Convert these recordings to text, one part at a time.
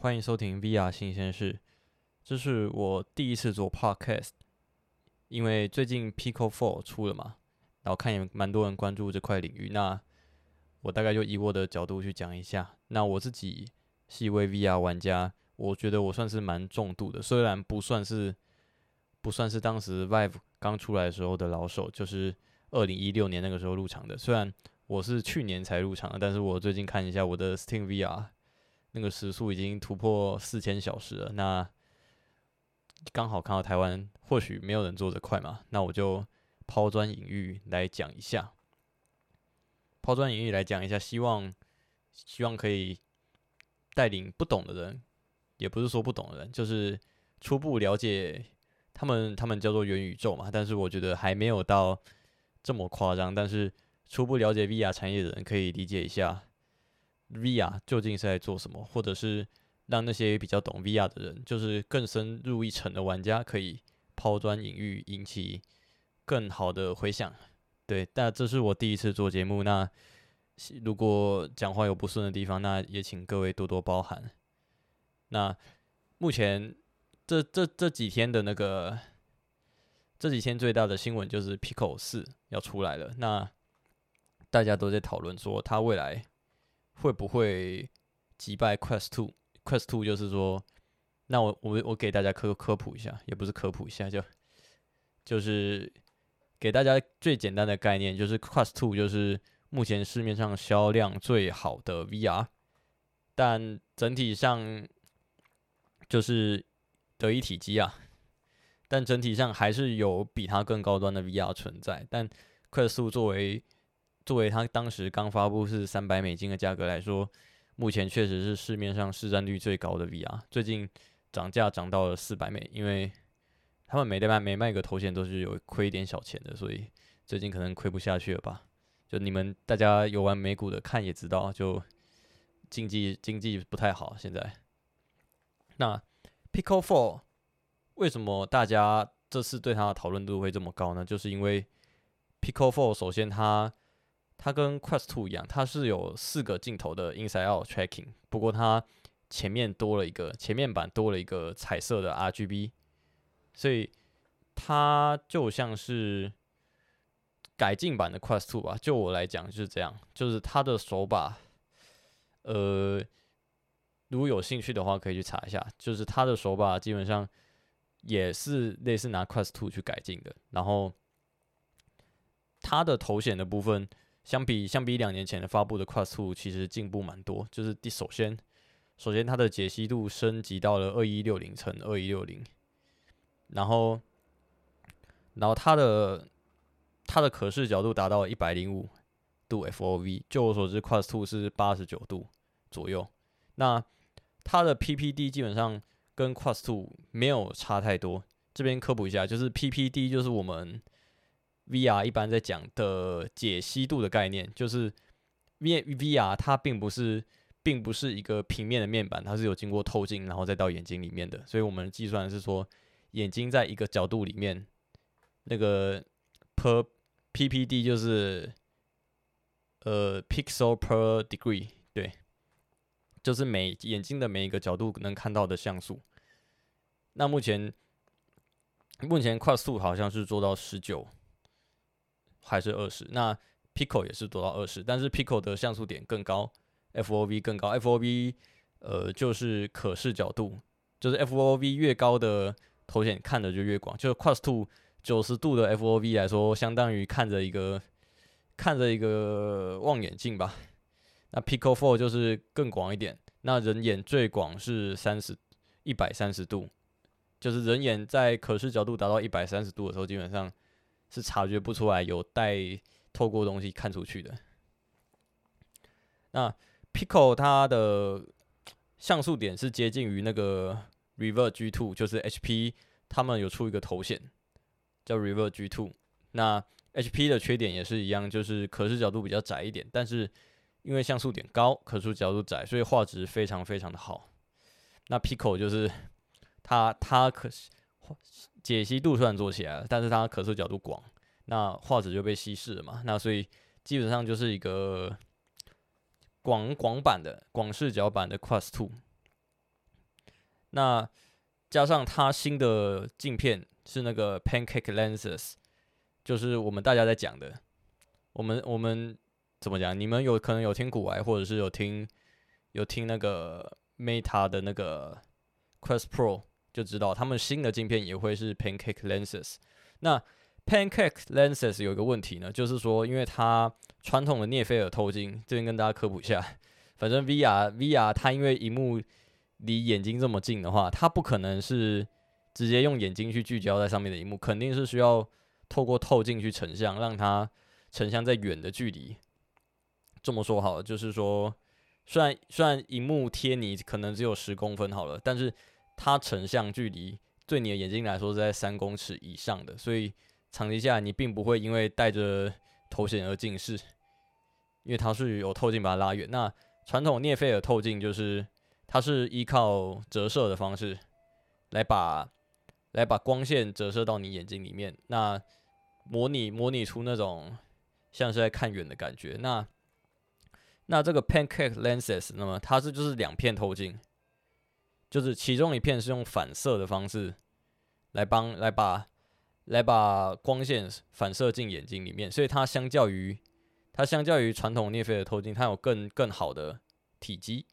欢迎收听 VR 新鲜事。这是我第一次做 Podcast，因为最近 Pico Four 出了嘛，然后看也蛮多人关注这块领域。那我大概就以我的角度去讲一下。那我自己是一位 VR 玩家，我觉得我算是蛮重度的，虽然不算是不算是当时 Vive 刚出来的时候的老手，就是二零一六年那个时候入场的。虽然我是去年才入场的，但是我最近看一下我的 Steam VR，那个时速已经突破四千小时了。那刚好看到台湾或许没有人做得快嘛，那我就抛砖引玉来讲一下，抛砖引玉来讲一下，希望希望可以带领不懂的人，也不是说不懂的人，就是初步了解他们，他们叫做元宇宙嘛，但是我觉得还没有到这么夸张，但是初步了解 VR 产业的人可以理解一下 VR 究竟是在做什么，或者是。让那些比较懂 VR 的人，就是更深入一层的玩家，可以抛砖引玉，引起更好的回响。对，但这是我第一次做节目，那如果讲话有不顺的地方，那也请各位多多包涵。那目前这这这几天的那个这几天最大的新闻就是 Pico 四要出来了，那大家都在讨论说，它未来会不会击败 Quest Two？Quest Two 就是说，那我我我给大家科科普一下，也不是科普一下，就就是给大家最简单的概念，就是 Quest Two 就是目前市面上销量最好的 VR，但整体上就是得一体机啊，但整体上还是有比它更高端的 VR 存在。但 Quest Two 作为作为它当时刚发布是三百美金的价格来说。目前确实是市面上市占率最高的 VR，最近涨价涨到了四百美，因为他们每卖每卖个头显都是有亏一点小钱的，所以最近可能亏不下去了吧？就你们大家有玩美股的看也知道，就经济经济不太好现在。那 Pico Four 为什么大家这次对它的讨论度会这么高呢？就是因为 Pico Four 首先它。它跟 Quest 2一样，它是有四个镜头的 Inside Out Tracking，不过它前面多了一个前面板多了一个彩色的 RGB，所以它就像是改进版的 Quest 2吧。就我来讲就是这样，就是它的手把，呃，如果有兴趣的话可以去查一下，就是它的手把基本上也是类似拿 Quest 2去改进的，然后它的头显的部分。相比相比两年前的发布的 Quest 2，其实进步蛮多。就是第首先，首先它的解析度升级到了二一六零乘二一六零，然后，然后它的它的可视角度达到一百零五度 FOV。就我所知，Quest 2是八十九度左右。那它的 PPD 基本上跟 Quest 2没有差太多。这边科普一下，就是 PPD 就是我们。VR 一般在讲的解析度的概念，就是 V VR 它并不是并不是一个平面的面板，它是有经过透镜然后再到眼睛里面的，所以我们计算是说眼睛在一个角度里面，那个 per PPD 就是呃 pixel per degree，对，就是每眼睛的每一个角度能看到的像素。那目前目前快速好像是做到十九。还是二十，那 Pico 也是做到二十，但是 Pico 的像素点更高，FOV 更高，FOV 呃就是可视角度，就是 FOV 越高的头显看的就越广，就是 Quest 2九十度的 FOV 来说，相当于看着一个看着一个望远镜吧。那 Pico 4就是更广一点，那人眼最广是三十一百三十度，就是人眼在可视角度达到一百三十度的时候，基本上。是察觉不出来有带透过东西看出去的。那 Pico 它的像素点是接近于那个 rever g two 就是 HP 他们有出一个头显叫 rever g two。那 HP 的缺点也是一样，就是可视角度比较窄一点，但是因为像素点高，可视角度窄，所以画质非常非常的好。那 Pico 就是它它可是。解析度虽然做起来了，但是它可视角度广，那画质就被稀释了嘛。那所以基本上就是一个广广版的广视角版的 Quest Two。那加上它新的镜片是那个 Pancake Lenses，就是我们大家在讲的。我们我们怎么讲？你们有可能有听古玩，或者是有听有听那个 Meta 的那个 Quest Pro，就知道他们新的镜片也会是 Pancake Lenses。那 Pancake Lenses 有一个问题呢，就是说，因为它传统的聂菲尔透镜，这边跟大家科普一下。反正 VR VR 它因为荧幕离眼睛这么近的话，它不可能是直接用眼睛去聚焦在上面的荧幕，肯定是需要透过透镜去成像，让它。成像在远的距离，这么说好了，就是说，虽然虽然荧幕贴你可能只有十公分好了，但是它成像距离对你的眼睛来说是在三公尺以上的，所以长期下你并不会因为戴着头显而近视，因为它是有透镜把它拉远。那传统聂菲尔透镜就是它是依靠折射的方式来把来把光线折射到你眼睛里面，那模拟模拟出那种。像是在看远的感觉。那那这个 Pancake Lenses，那么它是就是两片透镜，就是其中一片是用反射的方式来帮来把来把光线反射进眼睛里面，所以它相较于它相较于传统聂菲尔透镜，它有更更好的体积。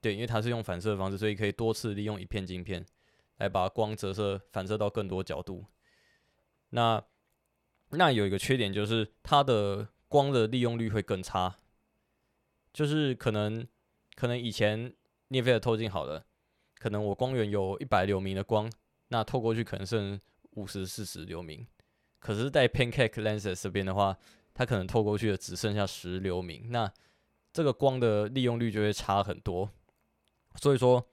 对，因为它是用反射的方式，所以可以多次利用一片镜片来把光折射反射到更多角度。那那有一个缺点就是它的光的利用率会更差，就是可能可能以前聂菲尔透镜好了，可能我光源有一百流明的光，那透过去可能剩五十四十流明，可是在 Pancake Lenses 这边的话，它可能透过去的只剩下十流明，那这个光的利用率就会差很多。所以说，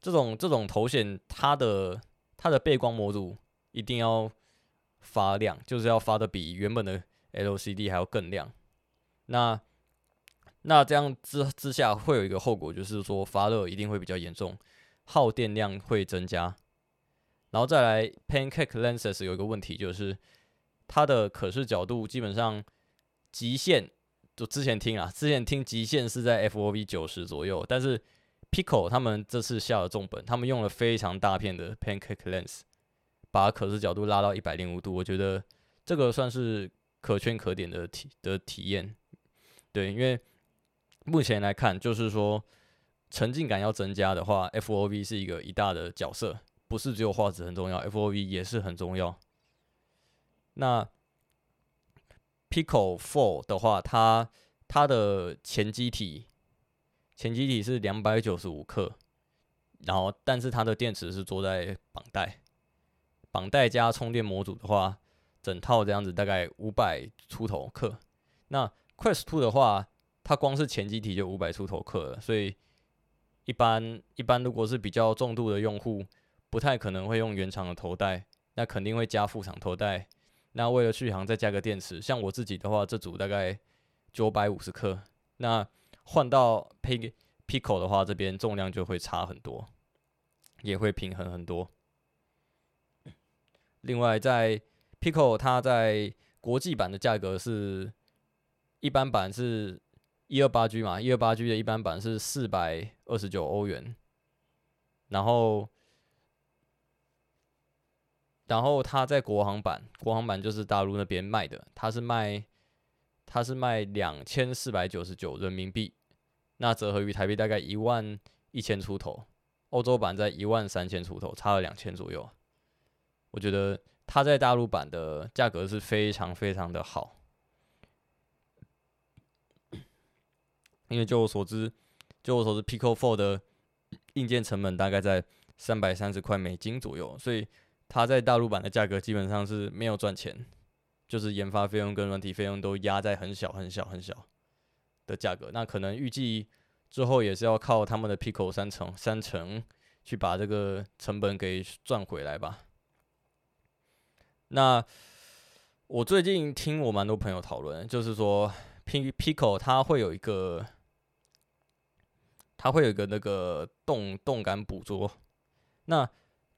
这种这种头显它的它的背光模组一定要。发亮就是要发的比原本的 LCD 还要更亮，那那这样之之下会有一个后果，就是说发热一定会比较严重，耗电量会增加，然后再来 Pancake Lenses 有一个问题，就是它的可视角度基本上极限，就之前听啊，之前听极限是在 FOV 九十左右，但是 Pico 他们这次下了重本，他们用了非常大片的 Pancake Lens。把可视角度拉到一百零五度，我觉得这个算是可圈可点的体的体验。对，因为目前来看，就是说沉浸感要增加的话，FOV 是一个一大的角色，不是只有画质很重要，FOV 也是很重要。那 Pico Four 的话，它它的前机体前机体是两百九十五克，然后但是它的电池是做在绑带。绑带加充电模组的话，整套这样子大概五百出头克。那 Quest Two 的话，它光是前机体就五百出头克了，所以一般一般如果是比较重度的用户，不太可能会用原厂的头戴，那肯定会加副厂头戴。那为了续航再加个电池，像我自己的话，这组大概九百五十克。那换到 Pico 的话，这边重量就会差很多，也会平衡很多。另外，在 Pico 它在国际版的价格是一般版是一二八 G 嘛，一二八 G 的一般版是四百二十九欧元，然后然后它在国行版，国行版就是大陆那边卖的，它是卖它是卖两千四百九十九人民币，那折合于台币大概一万一千出头，欧洲版在一万三千出头，差了两千左右。我觉得它在大陆版的价格是非常非常的好，因为就我所知，就我所知，Pico Four 的硬件成本大概在三百三十块美金左右，所以它在大陆版的价格基本上是没有赚钱，就是研发费用跟软体费用都压在很小很小很小的价格。那可能预计之后也是要靠他们的 Pico 三层三层去把这个成本给赚回来吧。那我最近听我蛮多朋友讨论，就是说 P Pico 它会有一个，它会有一个那个动动感捕捉。那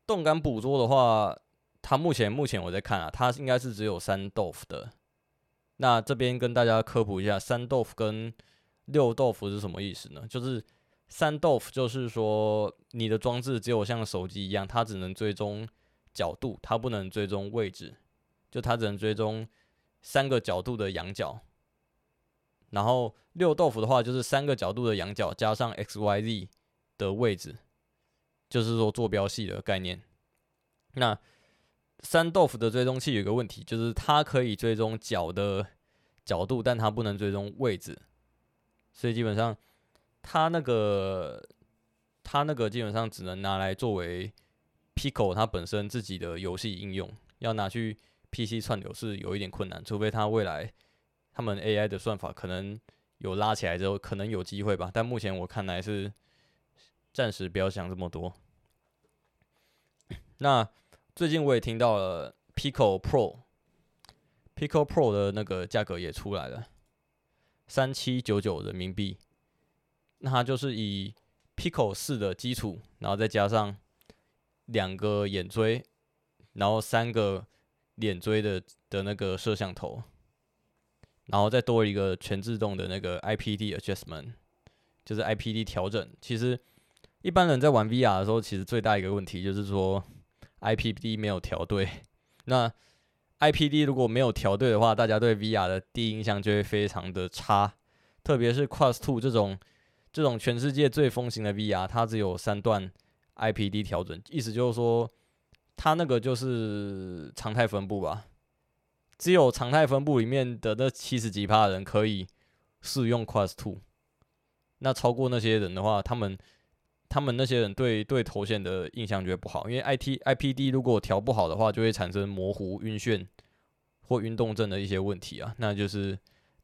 动感捕捉的话，它目前目前我在看啊，它应该是只有三豆腐的。那这边跟大家科普一下，三豆腐跟六豆腐是什么意思呢？就是三豆腐就是说，你的装置只有像手机一样，它只能追踪角度，它不能追踪位置，就它只能追踪三个角度的仰角。然后六豆腐的话，就是三个角度的仰角加上 X、Y、Z 的位置，就是说坐标系的概念。那三豆腐的追踪器有一个问题，就是它可以追踪角的角度，但它不能追踪位置，所以基本上。它那个，它那个基本上只能拿来作为 Pico 它本身自己的游戏应用，要拿去 PC 串流是有一点困难，除非它未来他们 AI 的算法可能有拉起来之后，可能有机会吧。但目前我看来是暂时不要想这么多。那最近我也听到了 Pico Pro，Pico Pro 的那个价格也出来了，三七九九人民币。那它就是以 Pico 四的基础，然后再加上两个眼锥，然后三个脸锥的的那个摄像头，然后再多一个全自动的那个 IPD adjustment，就是 IPD 调整。其实一般人在玩 VR 的时候，其实最大一个问题就是说 IPD 没有调对。那 IPD 如果没有调对的话，大家对 VR 的第一印象就会非常的差，特别是 Quest Two 这种。这种全世界最风行的 VR，它只有三段 IPD 调整，意思就是说，它那个就是常态分布吧。只有常态分布里面的那七十几趴的人可以试用 Quest Two，。那超过那些人的话，他们他们那些人对对头显的印象就会不好，因为 IT IPD 如果调不好的话，就会产生模糊、晕眩或运动症的一些问题啊。那就是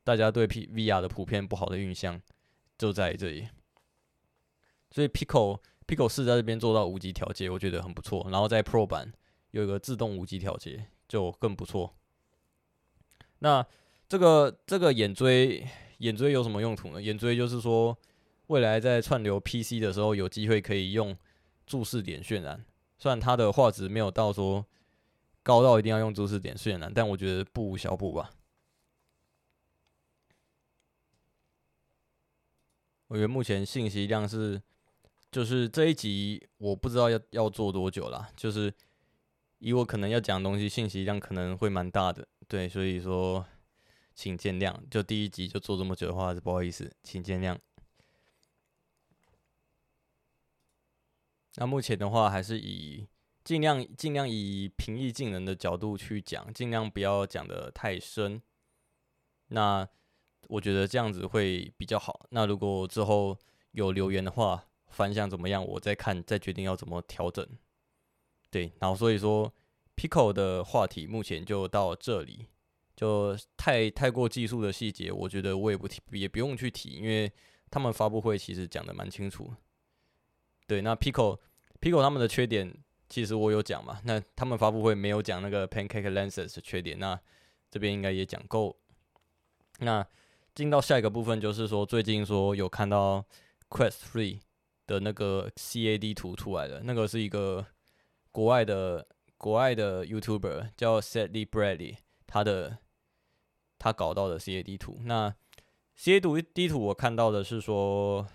大家对 P VR 的普遍不好的印象。就在这里，所以 Pico Pico 四在这边做到无极调节，我觉得很不错。然后在 Pro 版有一个自动无极调节，就更不错。那这个这个眼锥眼锥有什么用途呢？眼锥就是说，未来在串流 PC 的时候，有机会可以用注视点渲染。虽然它的画质没有到说高到一定要用注视点渲染，但我觉得不无小补吧。我觉得目前信息量是，就是这一集我不知道要要做多久啦，就是以我可能要讲的东西，信息量可能会蛮大的，对，所以说请见谅。就第一集就做这么久的话，是不好意思，请见谅。那目前的话，还是以尽量尽量以平易近人的角度去讲，尽量不要讲得太深。那。我觉得这样子会比较好。那如果之后有留言的话，反响怎么样，我再看，再决定要怎么调整。对，然后所以说，Pico 的话题目前就到这里，就太太过技术的细节，我觉得我也不提，也不用去提，因为他们发布会其实讲的蛮清楚。对，那 Pico Pico 他们的缺点，其实我有讲嘛。那他们发布会没有讲那个 Pancake Lenses 的缺点，那这边应该也讲够。那进到下一个部分，就是说最近说有看到 Quest Three 的那个 CAD 图出来了，那个是一个国外的国外的 YouTuber 叫 Sadly Bradley，他的他搞到的 CAD 图。那 CAD 图我看到的是说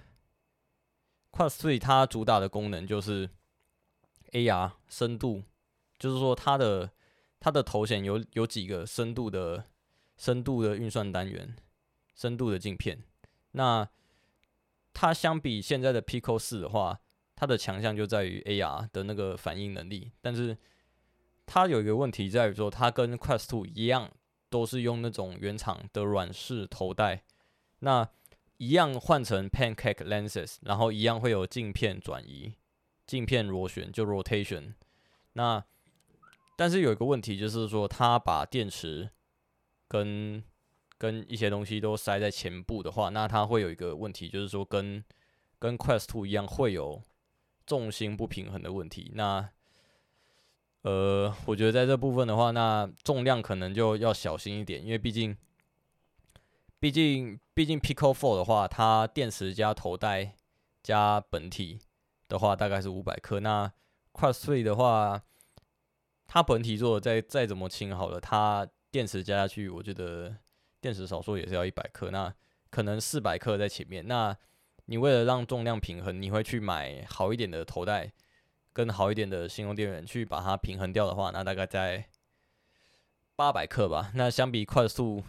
Quest 3它主打的功能就是 AR 深度，就是说它的它的头显有有几个深度的深度的运算单元。深度的镜片，那它相比现在的 Pico 四的话，它的强项就在于 AR 的那个反应能力。但是它有一个问题在于说，它跟 Quest 2一样，都是用那种原厂的软式头戴，那一样换成 Pancake Lenses，然后一样会有镜片转移、镜片螺旋就 Rotation。那但是有一个问题就是说，它把电池跟跟一些东西都塞在前部的话，那它会有一个问题，就是说跟跟 Quest 2一样会有重心不平衡的问题。那呃，我觉得在这部分的话，那重量可能就要小心一点，因为毕竟毕竟毕竟 Pico Four 的话，它电池加头戴加本体的话大概是五百克。那 Quest 3的话，它本体做的再再怎么轻好了，它电池加下去，我觉得。电池少说也是要一百克，那可能四百克在前面。那你为了让重量平衡，你会去买好一点的头戴，跟好一点的行动电源去把它平衡掉的话，那大概在八百克吧。那相比快速，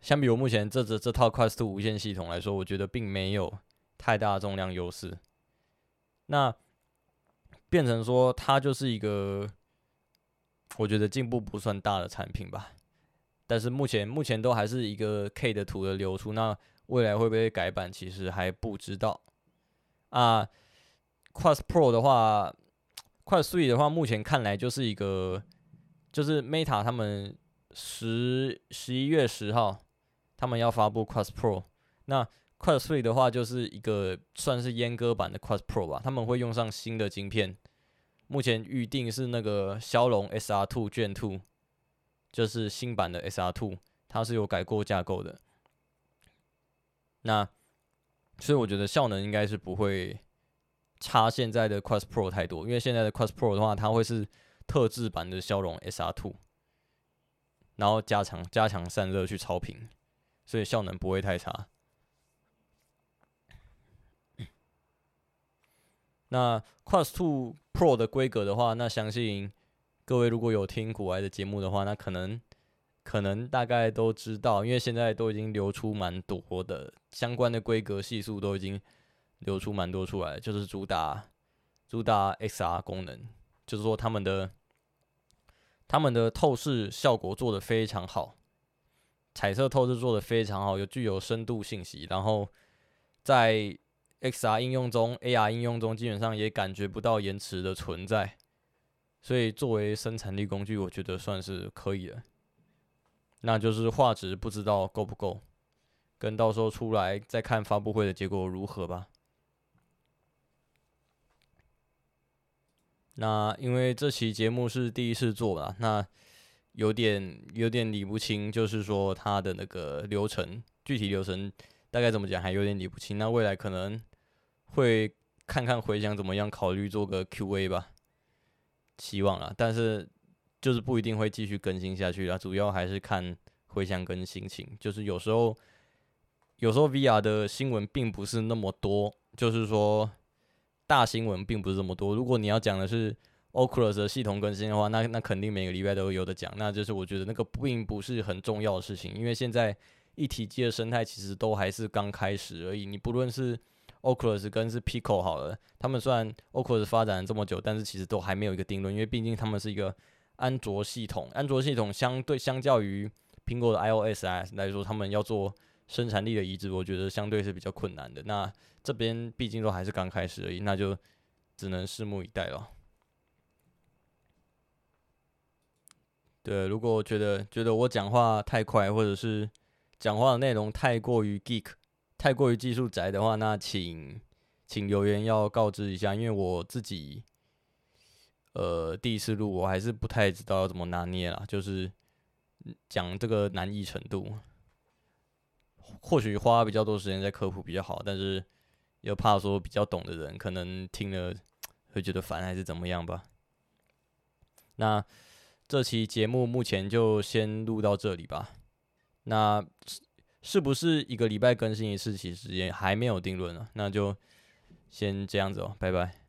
相比我目前这这这套快速无线系统来说，我觉得并没有太大重量优势。那变成说它就是一个，我觉得进步不算大的产品吧。但是目前目前都还是一个 K 的图的流出，那未来会不会改版，其实还不知道。啊，Quest Pro 的话，Quest Three 的话，目前看来就是一个，就是 Meta 他们十十一月十号他们要发布 Quest Pro，那 Quest Three 的话就是一个算是阉割版的 Quest Pro 吧，他们会用上新的晶片，目前预定是那个骁龙 SR Two Gen 2。就是新版的 SR Two，它是有改过架构的。那所以我觉得效能应该是不会差现在的 Quest Pro 太多，因为现在的 Quest Pro 的话，它会是特制版的骁龙 SR Two，然后加强加强散热去超频，所以效能不会太差。那 Quest Two Pro 的规格的话，那相信。各位如果有听古埃的节目的话，那可能可能大概都知道，因为现在都已经流出蛮多的相关的规格系数，都已经流出蛮多出来，就是主打主打 XR 功能，就是说他们的他们的透视效果做得非常好，彩色透视做得非常好，有具有深度信息，然后在 XR 应用中、AR 应用中，基本上也感觉不到延迟的存在。所以作为生产力工具，我觉得算是可以的。那就是画质不知道够不够，跟到时候出来再看发布会的结果如何吧。那因为这期节目是第一次做啦，那有点有点理不清，就是说它的那个流程，具体流程大概怎么讲，还有点理不清。那未来可能会看看回想怎么样，考虑做个 QA 吧。希望啦，但是就是不一定会继续更新下去啦。主要还是看回响跟心情。就是有时候，有时候 VR 的新闻并不是那么多，就是说大新闻并不是这么多。如果你要讲的是 Oculus 的系统更新的话，那那肯定每个礼拜都有的讲。那就是我觉得那个并不是很重要的事情，因为现在一体机的生态其实都还是刚开始而已。你不论是 Oculus 跟是 Pico 好了，他们虽然 Oculus 发展了这么久，但是其实都还没有一个定论，因为毕竟他们是一个安卓系统，安卓系统相对相较于苹果的 iOS 啊来说，他们要做生产力的移植，我觉得相对是比较困难的。那这边毕竟都还是刚开始而已，那就只能拭目以待了。对，如果觉得觉得我讲话太快，或者是讲话的内容太过于 geek。太过于技术宅的话，那请请留言要告知一下，因为我自己呃第一次录，我还是不太知道要怎么拿捏啦，就是讲这个难易程度，或许花比较多时间在科普比较好，但是又怕说比较懂的人可能听了会觉得烦还是怎么样吧。那这期节目目前就先录到这里吧。那。是不是一个礼拜更新一次？其实也还没有定论呢，那就先这样子哦，拜拜。